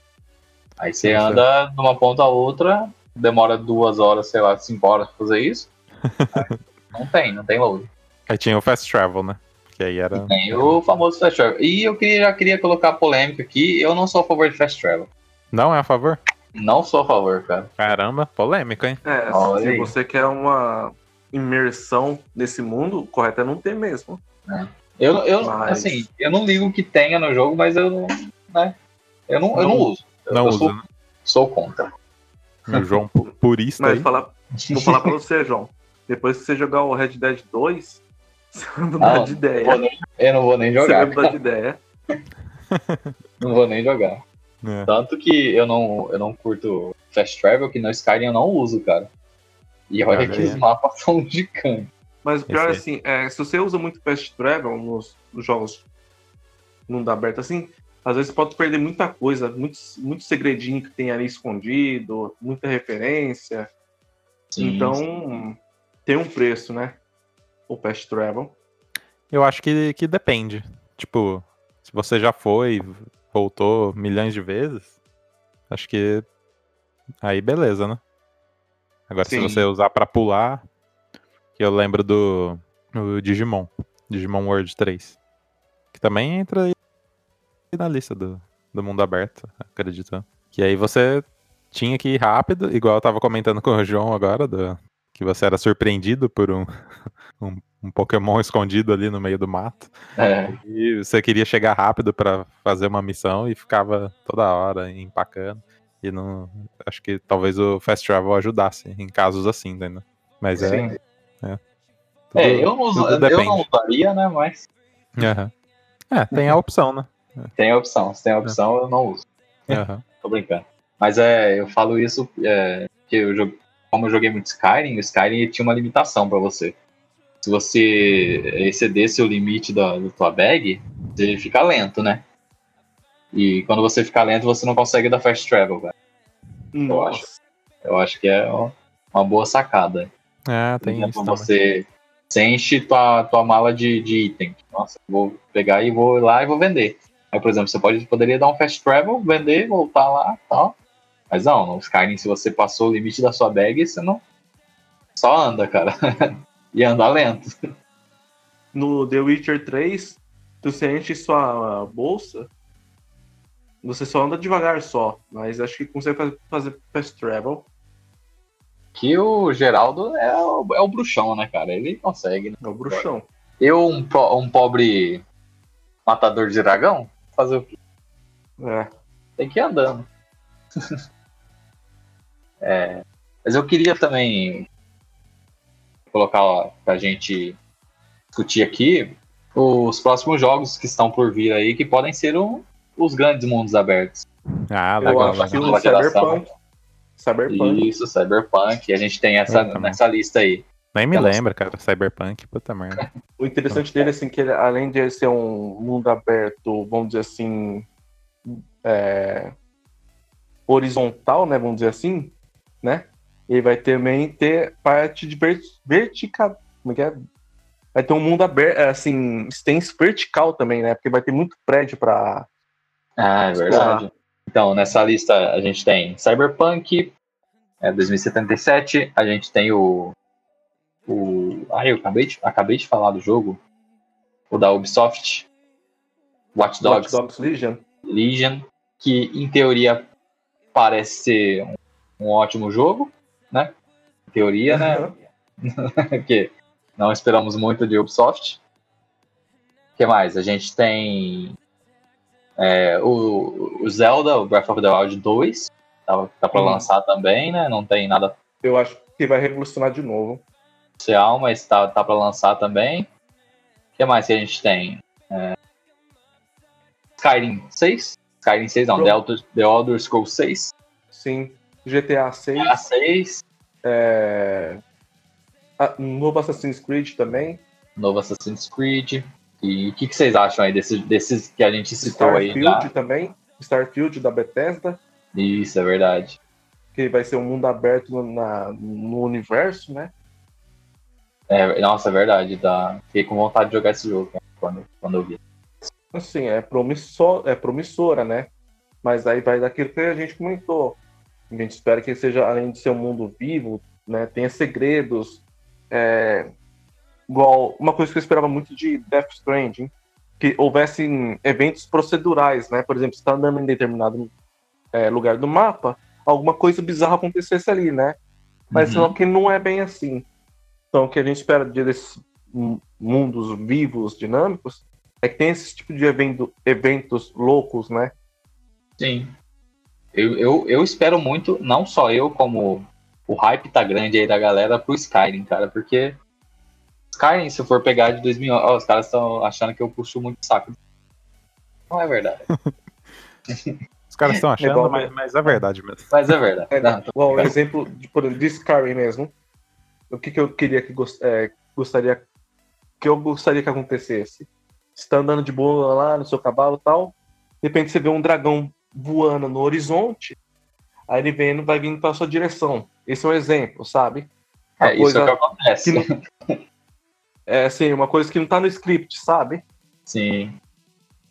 Aí você é. anda de uma ponta a outra, demora duas horas, sei lá, cinco horas pra fazer isso. Não tem, não tem load. Aí tinha o Fast Travel, né? Que aí era. Tem o famoso Fast Travel. E eu queria, já queria colocar polêmica aqui, eu não sou a favor de Fast Travel. Não é a favor? Não sou a favor, cara. Caramba, polêmica, hein? É, Olha se aí. você quer uma imersão nesse mundo, o correto é não ter mesmo. Eu, eu Mas- assim, eu não ligo que tenha no jogo, mas eu não, né? Eu não, eu não Não- uso. Eu, Não eu usa, sou, né? sou contra. O João purista Mas aí. falar, vou falar pra você, João. Depois que você jogar o Red Dead 2, você vai mudar Não, de ideia. nem- eu não vou nem Você vai jogar. mudar de ideia. Não vou nem jogar. É. Tanto que eu não, eu não curto Fast Travel, que no Skyrim eu não uso, cara. E olha que aí. os mapas são gigantes. Mas o pior é assim, é, se você usa muito Fast Travel nos, nos jogos mundo aberto assim, às vezes você pode perder muita coisa, muito, muito segredinho que tem ali escondido, muita referência. Sim, então, tem um preço, né? O Fast Travel. Eu acho que, que depende. Tipo, se você já foi, voltou milhões de vezes, acho que aí beleza, né? Agora Sim. se você usar pra pular, que eu lembro do, do Digimon, Digimon World 3, que também entra aí na lista do, do mundo aberto, acredito. Que aí você tinha que ir rápido, igual eu tava comentando com o João agora, do, que você era surpreendido por um, um, um Pokémon escondido ali no meio do mato. É, E você queria chegar rápido pra fazer uma missão e ficava toda hora empacando. E não. Acho que talvez o Fast Travel ajudasse em casos assim, né? Mas é. sim. tudo- É, eu não, uso- tudo eu depende. não usaria, né? Mas Aham. É, tem a opção, né? tem a opção. Se tem a opção, eu não uso. Aham. Tô brincando. Mas é, eu falo isso é, que eu como eu joguei muito Skyrim, o Skyrim tinha uma limitação pra você. Se você excedesse o limite da, da tua bag, você fica lento, né? E quando você fica lento, você não consegue dar fast travel, velho. Nossa. Eu acho que é uma- boa sacada. É, Por tem exemplo, isso você, você enche tua, tua mala de, de item. Nossa, vou pegar e vou lá e vou vender. Aí, por exemplo, você pode, poderia dar um fast travel, vender, voltar lá tal. Mas não, no Skyrim, se você passou o limite da sua bag, você não. Só anda, cara. e anda lento. No The Witcher 3, se você enche sua bolsa, você só anda devagar só, mas acho que consegue fazer, fazer fast travel. Que o Geraldo é o, é o bruxão, né, cara? Ele consegue, né? É o bruxão. Eu, um, po- um pobre matador de dragão, fazer o quê? É. Tem que ir andando. É, mas eu queria também colocar ó, pra gente discutir aqui os próximos jogos que estão por vir aí, que podem ser um- os grandes mundos abertos. Ah, Eu legal. acho que legal. Cyberpunk. Cyberpunk. Isso, Cyberpunk. A gente tem essa, Eu nessa lista aí. Nem me Aquelas- lembra, cara. Cyberpunk, puta merda. O interessante dele, assim, que ele, além de ele ser um mundo aberto, vamos dizer assim, é, horizontal, né, vamos dizer assim, né, ele vai também ter parte de ver, vertical, como é que é? Vai ter um mundo aberto, assim, extenso vertical também, né, porque vai ter muito prédio pra... Ah, é verdade. Então, nessa lista a gente tem Cyberpunk é, 2077, a gente tem o. o ah, eu acabei de, acabei de falar do jogo. O da Ubisoft. Watch Dogs Watch Dogs Legion. Legion, que em teoria parece ser um, um ótimo jogo, né? Em teoria, né? Porque não esperamos muito de Ubisoft. O que mais? A gente tem é, o, o Zelda, o Breath of the Wild 2, tá, tá pra Hum. lançar também, né? Não tem nada Eu acho que vai revolucionar de novo. oficial, mas tá, tá pra lançar também. O que mais que a gente tem? É, Skyrim 6? Skyrim 6 não. The Elder, The Elder Scrolls 6. Sim. GTA 6, A 6, é... ah, novo Assassin's Creed também. novo Assassin's Creed. E o que, que vocês acham aí desses, desses que a gente citou aí Starfield também. Starfield da Bethesda. Isso, é verdade. que vai ser um mundo aberto no, na- no universo, né? É, nossa, é verdade. Tá. Fiquei com vontade de jogar esse jogo né, quando, quando eu vi. Assim, é, promissor, é promissora, né? Mas aí vai daquilo que a gente comentou. A gente espera que seja, além de ser um mundo vivo, né? Tenha segredos. É, igual, uma coisa que eu esperava muito de Death Stranding, que houvessem eventos procedurais, né? Por exemplo, você está andando em determinado é, lugar do mapa, alguma coisa bizarra acontecesse ali, né? Mas Uhum. só que não é bem assim. Então, o que a gente espera de- desses mu- mundos vivos, dinâmicos, é que tem esse tipo de evento, eventos loucos, né? Sim. Eu, eu, eu espero muito, não só eu, como o hype tá grande aí da galera pro Skyrim, cara, porque Skyrim, se for pegar de 2000, ó, os caras estão achando que eu puxo muito saco. Não é verdade, Os caras estão achando, Igual- mas, mas é verdade mesmo. mas é verdade. É, Não, o brincando. exemplo de, por exemplo, de Skyrim mesmo. O que, que eu queria que gos- é, gostaria que eu gostaria que acontecesse? Você tá andando de boa lá no seu cavalo e tal, de repente você vê um dragão voando no horizonte, aí ele vem, vai vindo para sua direção. Esse é um exemplo, sabe? é Uma isso coisa que acontece. que não- É assim, uma coisa que não tá no script, sabe? Sim.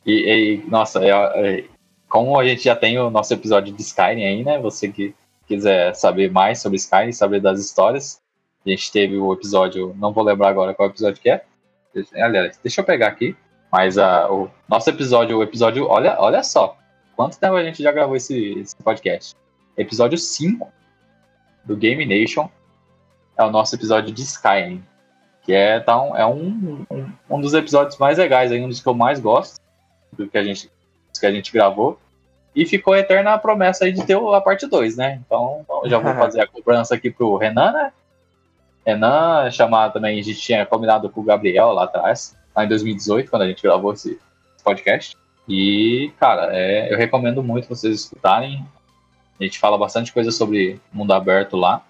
E, e, nossa, é, é, como a gente já tem o nosso episódio de Skyrim aí, né? Você que quiser saber mais sobre Skyrim, saber das histórias, a gente teve o episódio, não vou lembrar agora qual episódio que é. Aliás, deixa eu pegar aqui. Mas a, o nosso episódio, o episódio, olha, olha só, quanto tempo a gente já gravou esse, esse podcast? Episódio 5 do Game Nation é o nosso episódio de Skyrim. Que é, tá um, é um, um, um dos episódios mais legais, aí, um dos que eu mais gosto do que a gente, dos que a gente gravou. E ficou eterna a promessa aí de ter a parte 2, né? Então, já vou fazer a cobrança aqui pro Renan, né? Renan, chamar também, a gente tinha combinado com o Gabriel lá atrás, lá em 2018, quando a gente gravou esse podcast. E, cara, é, eu recomendo muito vocês escutarem. A gente fala bastante coisa sobre mundo aberto lá,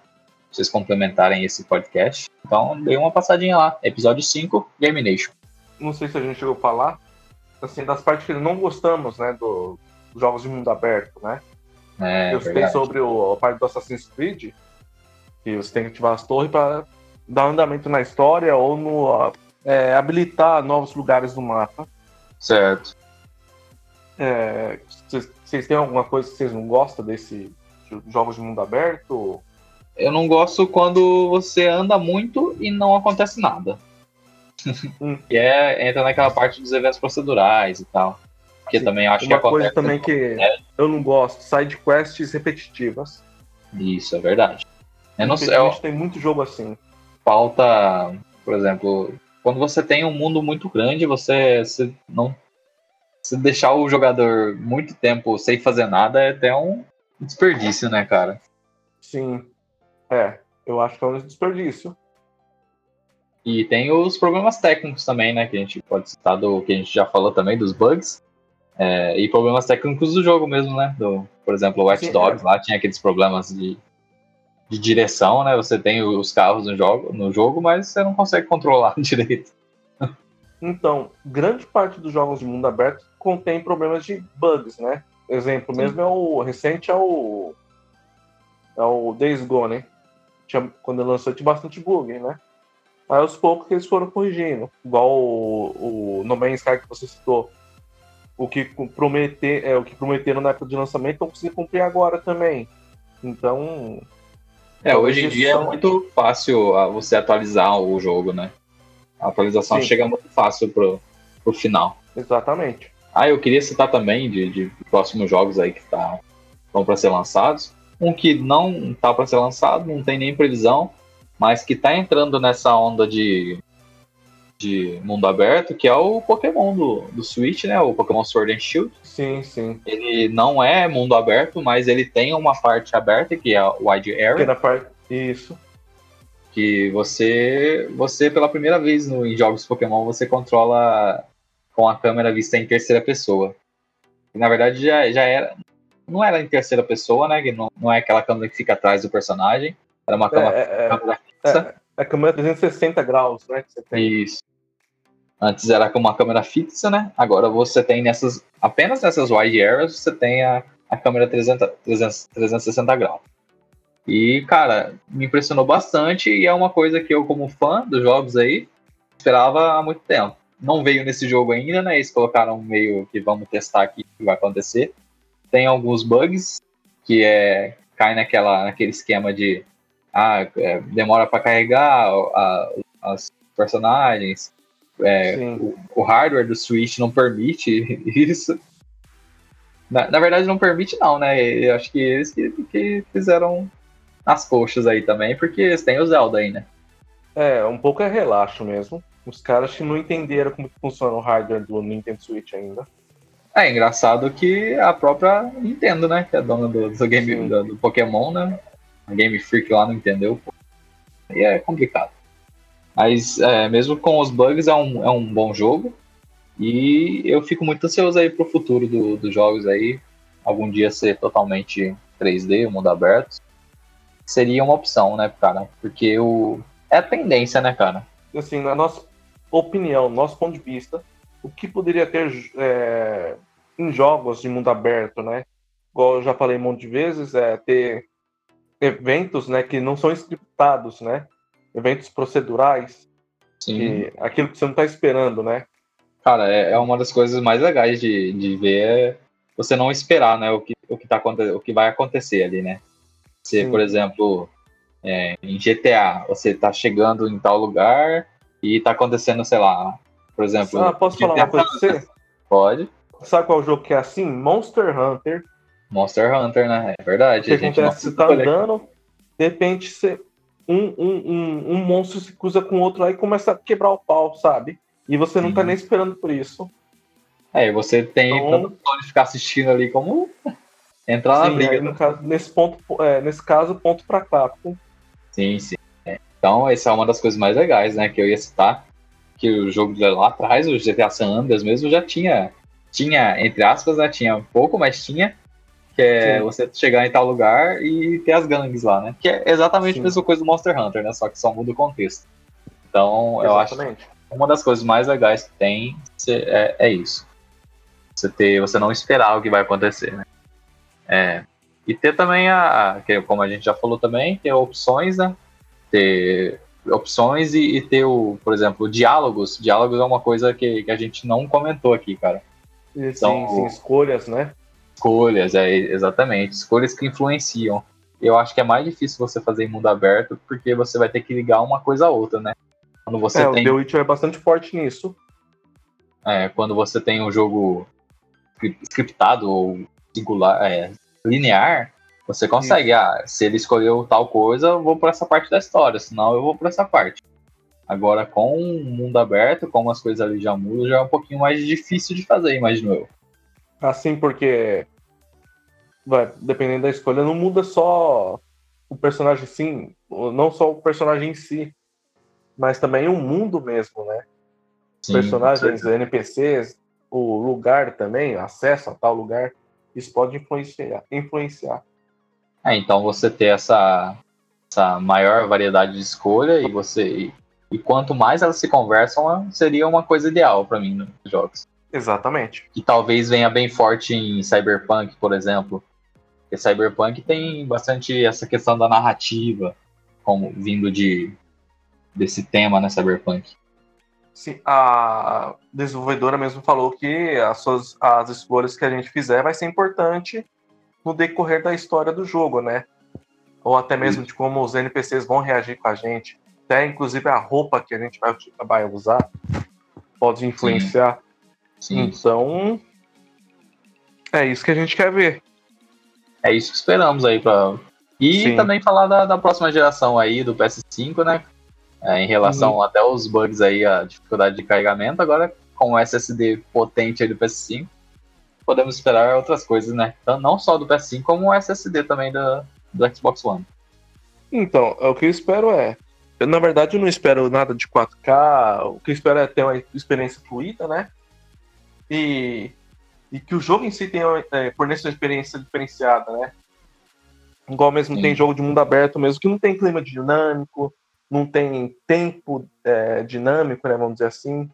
vocês complementarem esse podcast. Então, dei uma passadinha lá. Episódio 5, Game Nation. Não sei se a gente chegou a falar, assim, das partes que não gostamos, né, do- dos jogos de mundo aberto, né? É, eu citei verdade. sobre o, a parte do Assassin's Creed, que você tem que ativar as torres para dar andamento na história ou no é, habilitar novos lugares do mapa. Certo. É, Vocês têm alguma coisa que vocês não gostam desse de jogos de mundo aberto? Eu não gosto quando você anda muito e não acontece nada. Hum. e é, entra naquela parte dos eventos procedurais e tal. Que Sim. também acho que Uma coisa também que eu não gosto, side quests repetitivas. Isso, é verdade. Eu não sei, eu- tem muito jogo assim. falta, por exemplo, quando você tem um mundo muito grande, você, você não. Se deixar o jogador muito tempo sem fazer nada é até um desperdício, né, cara? Sim. É, eu acho que é um desperdício. E tem os problemas técnicos também, né? Que a gente pode citar do que a gente já falou também, dos bugs. É, e problemas técnicos do jogo mesmo, né? Do, por exemplo, o Watch Dogs lá tinha aqueles problemas de, de direção, né? Você tem os carros no jogo, no jogo, mas você não consegue controlar direito. Então, grande parte dos jogos de mundo aberto contém problemas de bugs, né? Exemplo Sim. mesmo é o recente é o é o Days Gone, né? Tinha, quando lançou tinha bastante bug, né? Aí aos poucos eles foram corrigindo, igual o, o No Man's Sky que você citou. O que prometer, é o que prometeram na época de lançamento, estão conseguindo cumprir agora também. Então, É, hoje em dia é muito fácil ah, você atualizar o jogo, né? A atualização Sim. chega muito fácil pro, pro final. exatamente. Ah, eu queria citar também de, de próximos jogos aí que tá, estão para ser lançados. Um que não tá para ser lançado, não tem nem previsão, mas que tá entrando nessa onda de, de mundo aberto, que é o Pokémon do, do Switch, né? O Pokémon Sword and Shield. Sim, sim. Ele não é mundo aberto, mas ele tem uma parte aberta, que é a Wide Area, na parte. Isso. que você, você pela primeira vez no, em jogos Pokémon, você controla com a câmera vista em terceira pessoa. E, na verdade, já, já era. Não era em terceira pessoa, né? Que não, não é aquela câmera que fica atrás do personagem. Era uma É, câmera, é, é, câmera fixa. é a câmera 360 graus, né? Isso. Antes era com uma câmera fixa, né? Agora você tem nessas. Apenas nessas wide areas você tem a, a câmera 300, 300, 360 graus. E, cara, me impressionou bastante e é uma coisa que eu, como fã dos jogos aí, esperava há muito tempo. Não veio nesse jogo ainda, né? Eles colocaram meio que vamos testar aqui o que vai acontecer. Tem alguns bugs que é cai naquela, naquele esquema de ah, é, demora para carregar as personagens. É, o, o hardware do Switch não permite isso. Na, na verdade, não permite, não, né? Eu acho que eles que, que fizeram as coxas aí também, porque eles têm o Zelda aí, né? É, um pouco é relaxo mesmo. Os caras que não entenderam como funciona o hardware do Nintendo Switch ainda. É engraçado que a própria Nintendo, né? Que é dona do, do game do, do Pokémon, né? A Game Freak lá não entendeu. pô. E é complicado. Mas é, mesmo com os bugs, é um, é um bom jogo. E eu fico muito ansioso aí pro futuro do- dos jogos aí. Algum dia ser totalmente 3D, mundo aberto. Seria uma opção, né, cara? Porque o... é a tendência, né, cara? Assim, na nossa opinião, nosso ponto de vista, o que poderia ter é, em jogos de mundo aberto, né? Igual eu já falei um monte de vezes, é ter eventos, né, que não são scriptados, né? Eventos procedurais, Sim. que aquilo que você não tá esperando, né? Cara, é, é uma das coisas mais legais de, de ver é você não esperar, né, o que, o que, tá, o que vai acontecer ali, né? Você, Sim. por exemplo, é, em GTA, você tá chegando em tal lugar e tá acontecendo, sei lá, por exemplo... Ah, posso falar uma coisa pra você? Pode. Sabe qual jogo que é assim? Monster Hunter. Monster Hunter, né? É verdade. O que acontece? Você tá andando, de repente você, um, um, um, um monstro se cruza com outro aí e começa a quebrar o pau, sabe? E você não tá nem esperando por isso. É, e você tem Então- de ficar assistindo ali como entrar na Sim, briga. aí, caso, nesse, ponto, é, nesse caso, ponto pra Capcom. Sim, sim. Então, essa é uma das coisas mais legais, né? Que eu ia citar. Que o jogo de lá atrás, o GTA San Andreas mesmo, já tinha. Tinha, entre aspas, né? Tinha pouco, mas tinha. Que é Sim. você chegar em tal lugar e ter as gangues lá, né? Que é exatamente Sim. a mesma coisa do Monster Hunter, né? Só que só muda o contexto. Então, eu acho que Exatamente. uma das coisas mais legais que tem é, é isso. Você ter, você não esperar o que vai acontecer, né? É, e ter também a, como a gente já falou também, ter opções, né? Ter opções e, e ter o, por exemplo, diálogos. Diálogos é uma coisa que, que a gente não comentou aqui, cara. E, Então, sim, sim, escolhas, né? Escolhas, é, exatamente. Escolhas que influenciam. Eu acho que é mais difícil você fazer em mundo aberto, porque você vai ter que ligar uma coisa a outra, né? Quando você é, tem. o The Witcher é bastante forte nisso. É, quando você tem um jogo scriptado ou singular, é, linear, você consegue. Ah, se ele escolheu tal coisa, eu vou para essa parte da história, senão eu vou para essa parte. Agora, com o mundo aberto, como as coisas ali já mudam, já é um pouquinho mais difícil de fazer, imagino eu. Assim, porque. Vai, dependendo da escolha, não muda só o personagem sim, não só o personagem em si, mas também o mundo mesmo, né? Sim, Personagens. NPCs, o lugar também, acesso a tal lugar, isso pode influenciar. influenciar. É, então você ter essa, essa maior variedade de escolha e você. E, e quanto mais elas se conversam, seria uma coisa ideal para mim nos jogos. Exatamente. que talvez venha bem forte em Cyberpunk, por exemplo. Porque Cyberpunk tem bastante essa questão da narrativa, como vindo de desse tema, né, Cyberpunk. Sim, a desenvolvedora mesmo falou que as, suas, as escolhas que a gente fizer vai ser importante no decorrer da história do jogo, né? Ou até mesmo de como os NPCs vão reagir com a gente. Até inclusive a roupa que a gente vai, vai usar pode influenciar. Sim, Então, é isso que a gente quer ver. é isso que esperamos aí para E Sim. também falar da, da próxima geração aí do PS5, né? É, em relação Uhum. até aos bugs aí, a dificuldade de carregamento, agora com o SSD potente aí do PS5, podemos esperar outras coisas, né? Então, não só do PS5, como o SSD também do, do Xbox One. Então, o que eu espero é. Eu, na verdade, eu não espero nada de 4K. O que eu espero é ter uma experiência fluida, né? E, e que o jogo em si tenha é, forneça uma experiência diferenciada, né? Igual mesmo Sim. tem jogo de mundo aberto mesmo, que não tem clima dinâmico, não tem tempo é, dinâmico, né? Vamos dizer assim.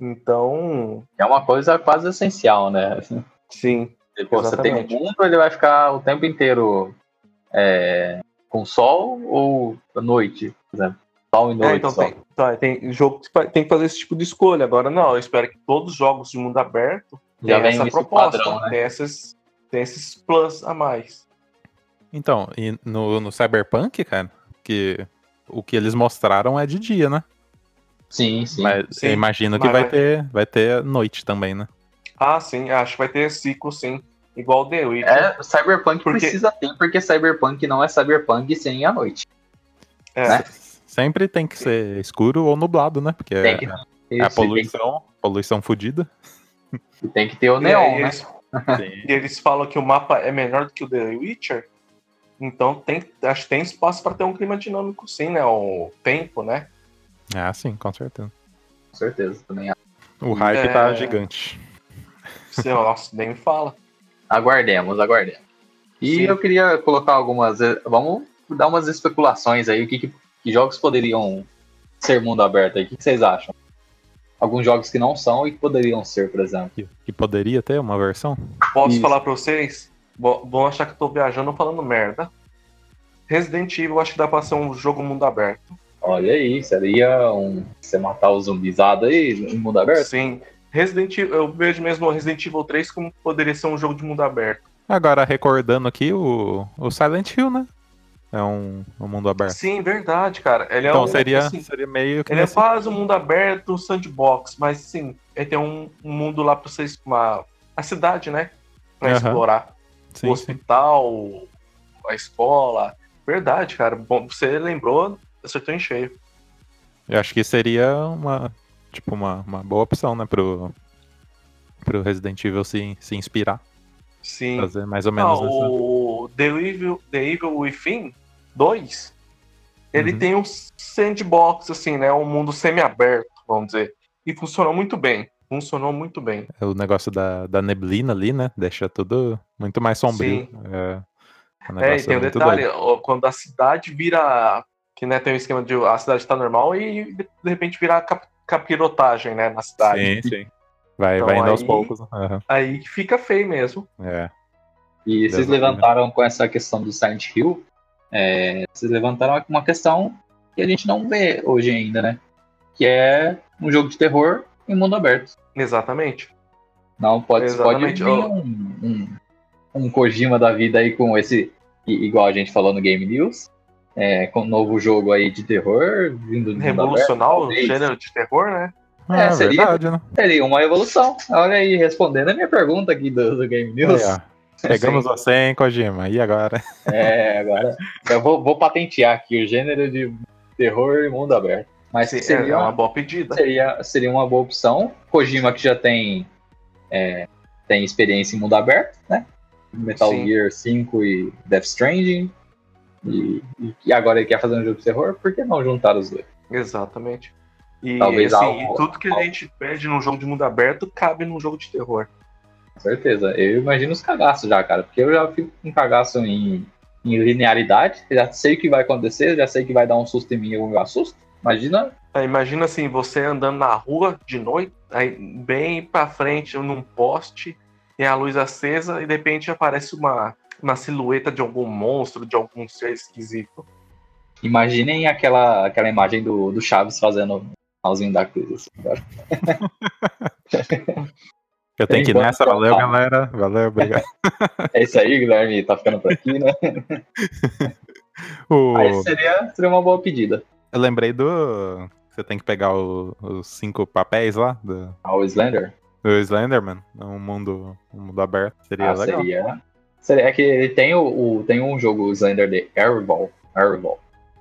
Então, É uma coisa quase essencial, né? sim. Tipo, você tem um mundo, ele vai ficar o tempo inteiro é, com sol ou noite, por exemplo. Sol e noite. É, então só. tem, tá, tem jogo que tem que fazer esse tipo de escolha. Agora não, eu espero que todos os jogos de mundo aberto Já tenham essa proposta, padrão, né? tem, esses, tem esses plus a mais. Então, e no, no Cyberpunk, cara, que o que eles mostraram é de dia, né? Sim, sim. Mas sim. eu imagino que Mas vai, vai- ter vai ter noite também, né? Ah, sim, acho que vai ter ciclo, sim. Igual o The Witcher. É, Cyberpunk Porque- precisa ter, porque Cyberpunk não é Cyberpunk sem a noite. É, né? Sempre tem que ser escuro ou nublado, né? Porque Tem é, que, é a isso, poluição, poluição fodida. tem, que- ter o E neon, aí né? eles, e eles falam que o mapa é menor do que o The Witcher. Então tem, acho que tem espaço para ter um clima dinâmico, sim, né? O tempo, né? Ah, sim, com certeza. Com certeza, também. O hype É. tá gigante. Nossa, nem me fala. Aguardemos, aguardemos. E Sim. eu queria colocar algumas. eh, Vamos dar umas especulações aí. O que, que, que jogos poderiam ser mundo aberto aí? O que, que vocês acham? Alguns jogos que não são e que poderiam ser, por exemplo. Que, que poderia ter uma versão? Posso Isso. falar pra vocês? Vão achar que eu tô viajando ou falando merda. Resident Evil acho que dá pra ser um jogo mundo aberto. Olha aí, seria um. Você matar o zumbizado aí em mundo aberto? Sim. Resident Evil, eu vejo mesmo o Resident Evil 3 como poderia ser um jogo de mundo aberto. Agora, recordando aqui, o, o Silent Hill, né? É um, um mundo aberto. Sim, verdade, cara. Ele é então um, seria, assim, seria meio que ele é nesse- quase um mundo aberto, sandbox, mas sim, ele tem um, um mundo lá pra vocês, uma a cidade, né? Pra Aham. explorar. sim, o sim. hospital, a escola. Verdade, cara. Bom, você lembrou, acertou em cheio. Eu acho que seria uma, tipo, uma, uma boa opção, né, pro, pro Resident Evil se, se inspirar. Sim. Fazer mais ou Ah, menos essa. o The Evil, The Evil Within 2, ele Uhum. tem um sandbox, assim, né? Um mundo semi-aberto, vamos dizer. E funcionou muito bem. Funcionou muito bem. O negócio da, da neblina ali, né? Deixa tudo muito mais sombrio. É, um É, e tem um detalhe, doido. quando a cidade vira. Que né, tem um esquema de a cidade tá normal e de, repente vira cap, capirotagem, né, na cidade. Sim, sim. Vai, Então vai indo aos aí- poucos. né? Aham, Aí fica feio mesmo. é. E vocês Exatamente. levantaram com essa questão do Silent Hill. é, vocês levantaram uma questão que a gente não vê hoje ainda, né? Que é um jogo de terror em mundo aberto. Exatamente. Não, pode, pode Exatamente. vir Ó. um, um, um Kojima da vida aí com esse, i- igual a gente falou no Game News, é, com um novo jogo aí de terror, vindo do mundo Revolucionar aberto, gênero de terror, né? É, É, seria- verdade, né? Seria uma evolução. Olha aí, respondendo a minha pergunta aqui do, do Game News. Aí. Pegamos você, hein, Kojima. E agora? É, agora eu vou, vou patentear aqui o gênero de terror e mundo aberto. Mas Sim, seria, é uma boa pedida. seria, seria uma boa opção. Kojima que já tem, é, tem experiência em mundo aberto, né? Metal Sim. Gear 5 e Death Stranding. E, e- agora ele quer fazer um jogo de terror, por que não juntar os dois? Exatamente. E, Talvez assim, algo- e tudo que a gente pede num jogo de mundo aberto cabe num jogo de terror. Com certeza. Eu imagino os cagaços já, cara. Porque eu já fico com cagaço em, em linearidade. Já sei o que vai acontecer, já sei que vai dar um susto em mim e eu me assusto. Imagina. Aí, imagina assim, você andando na rua de noite, aí bem pra frente num poste, tem a luz acesa e de repente aparece uma, uma silhueta de algum monstro, de algum ser esquisito. Imaginem aquela, aquela imagem do, do Chaves fazendo o finalzinho da cruz. assim. Eu tenho que ir nessa. Valeu, galera. Valeu, obrigado. É isso aí, Guilherme. Tá ficando por aqui, né? O- Aí seria, seria uma boa pedida. Eu lembrei do. Você tem que pegar o- os cinco papéis lá do, Ao Slender. do Slenderman. Um mundo, um mundo aberto. Seria Ah, legal. seria. Seria. É que ele tem, o, o- tem um jogo Slender de Airball. Airball.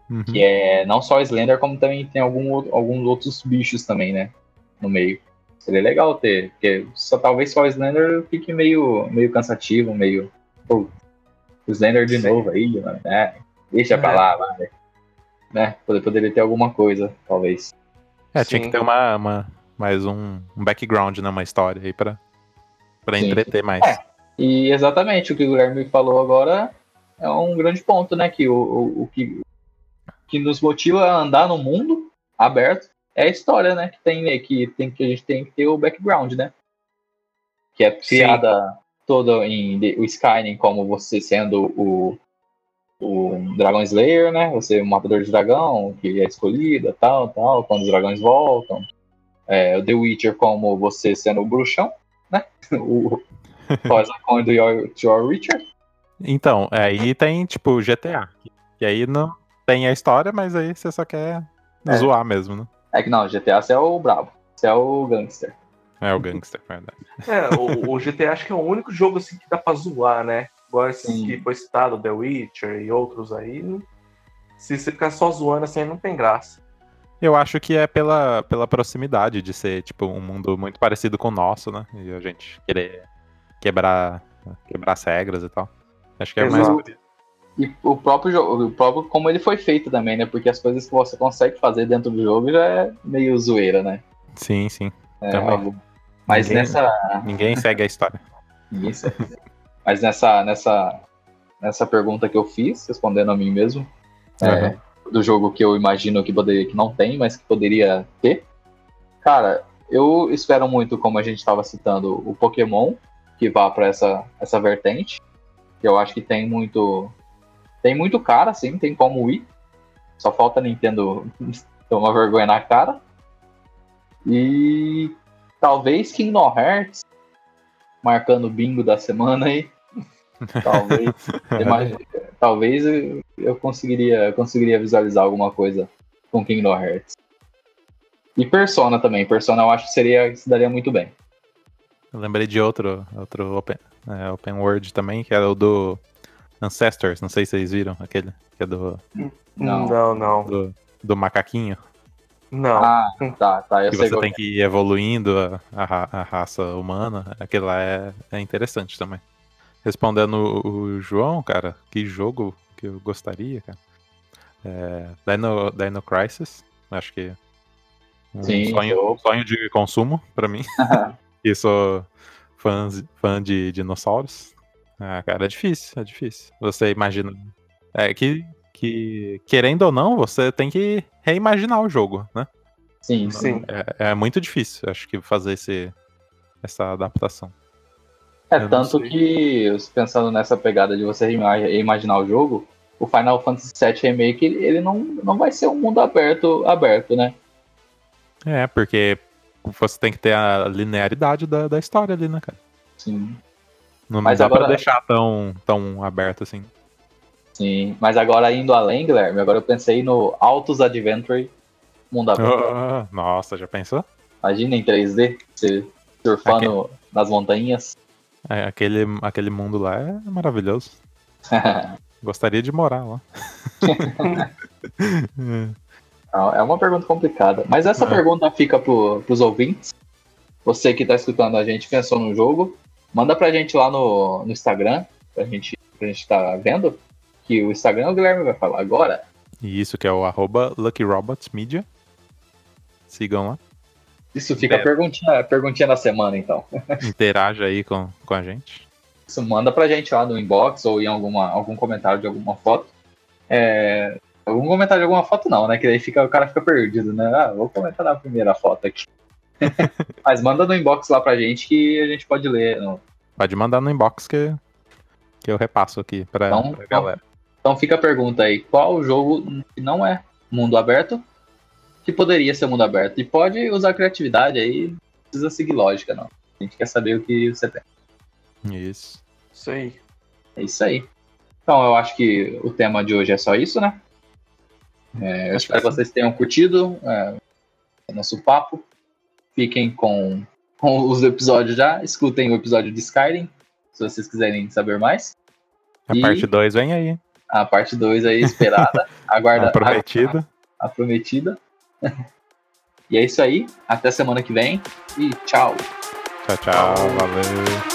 Uhum. Que é não só Slender, como também tem algum, outro- alguns outros bichos também, né? No meio. Seria legal ter, porque só, talvez só o Slender fique meio, meio cansativo, meio. Pô, o Slender de Sim. novo aí, mano. né? Deixa pra É. lá, vai. Né? Poder- Poderia ter alguma coisa, talvez. É, tinha Sim. que ter uma, uma- mais um, um background, né? Uma história aí pra, pra Sim. entreter mais. É. E exatamente o que o Guilherme falou agora é um grande ponto, né? Que o, o, o que, que nos motiva a andar no mundo aberto é a história, né? Que tem, né, que, tem, que a gente tem que ter o background, né? Que é criada toda em o Skyrim como você sendo o, o Dragon Slayer, né? Você é um matador de dragão, que é escolhida, tal, tal, quando os dragões voltam. É, o The Witcher como você sendo o bruxão, né? O, Coin do Your, your Witcher. Então, aí tem, tipo, GTA. Que aí não tem a história, mas aí você só quer É. zoar mesmo, né? É que não, GTA você é o brabo. Você é o gangster. É o gangster, verdade. É, o, o GTA acho que é o único jogo assim que dá pra zoar, né? Igual esse Sim. que foi citado, The Witcher e outros aí. Se você ficar só zoando assim, não tem graça. Eu acho que é pela, pela proximidade de ser, tipo, um mundo muito parecido com o nosso, né? E a gente querer quebrar, quebrar as regras e tal. Acho que é mais Exato. isso. E o próprio jogo, o próprio como ele foi feito também, né? Porque as coisas que você consegue fazer dentro do jogo já é meio zoeira, né? Sim, sim. É Também. Mas Ninguém- nessa. Ninguém segue a história. Ninguém sabe. Mas nessa, nessa, nessa pergunta que eu fiz, respondendo a mim mesmo, é, Uhum. do jogo que eu imagino que, poderia, que não tem, mas que poderia ter. Cara, eu espero muito, como a gente estava citando, o Pokémon, que vá para essa, essa vertente. Que eu acho que tem muito. Tem muito cara, sim, tem como ir. Só falta a Nintendo tomar vergonha na cara. E talvez Kingdom Hearts, marcando o bingo da semana aí. Talvez, imagina- talvez eu, eu conseguiria, eu conseguiria visualizar alguma coisa com Kingdom Hearts. E Persona também. Persona eu acho que seria, se daria muito bem. Eu lembrei de outro, outro open, é, open World também, que era o do Ancestors. Não sei se vocês viram aquele, que é do, Não. Não, não. do, do macaquinho. Não. Ah, tá, tá. Eu que sei você tem que que ir evoluindo a, a, a raça humana. Aquele lá é, é interessante também. Respondendo o, o João, cara, que jogo que eu gostaria, cara. É, Dino, Dino Crisis, acho que um Sim, sonho, eu- sonho de consumo pra mim. e sou fã, fã de dinossauros. Ah, cara, é difícil, é difícil. Você imagina. É que, que, querendo ou não, você tem que reimaginar o jogo, né? Sim, Sim. É, é muito difícil, acho que, fazer esse, essa adaptação. É Eu tanto que, pensando nessa pegada de você ima- imaginar o jogo, o Final Fantasy VII Remake, ele, ele não, não vai ser um mundo aberto, aberto, né? É, porque você tem que ter a linearidade da, da história ali, né, cara? Sim. Não Mas dá agora- pra deixar tão, tão aberto assim. Sim, mas agora indo além, Guilherme, agora eu pensei no Autos Adventure Mundo Aberto. Ah, nossa, já pensou? Imagina em 3D, você surfando nas montanhas. É, aquele, aquele mundo lá é maravilhoso. Gostaria de morar lá. É uma pergunta complicada. Mas essa É. pergunta fica pro, pros ouvintes. Você que tá escutando a gente pensou no jogo, manda pra gente lá no, no Instagram, pra gente, pra gente tá vendo. Que o Instagram o Guilherme vai falar agora. E isso que é o arroba Lucky Robots Media. Sigam lá. Isso fica a perguntinha, a perguntinha da semana, então. Interaja aí com, com a gente. Isso manda pra gente lá no inbox ou em alguma, algum comentário de alguma foto. É, algum comentário de alguma foto não, né? Que daí fica, o cara fica perdido, né? Ah, vou comentar na primeira foto aqui. Mas manda no inbox lá pra gente que a gente pode ler. no- Pode mandar no inbox que, que eu repasso aqui pra, Então, pra galera. Então fica a pergunta aí, qual jogo que não é mundo aberto que poderia ser mundo aberto? E pode usar criatividade aí, não precisa seguir lógica, não. A gente quer saber o que você tem. Isso. Isso aí. É isso aí. Então eu acho que o tema de hoje é só isso, né? É, eu espero que vocês tenham curtido é, o nosso papo. Fiquem com, com os episódios já. Escutem o episódio de Skyrim, se vocês quiserem saber mais. A E- parte 2 vem aí. A parte 2 aí esperada. Aguarda. A prometida. a prometida. e é isso aí. Até semana que vem. E tchau. Tchau, tchau. Valeu.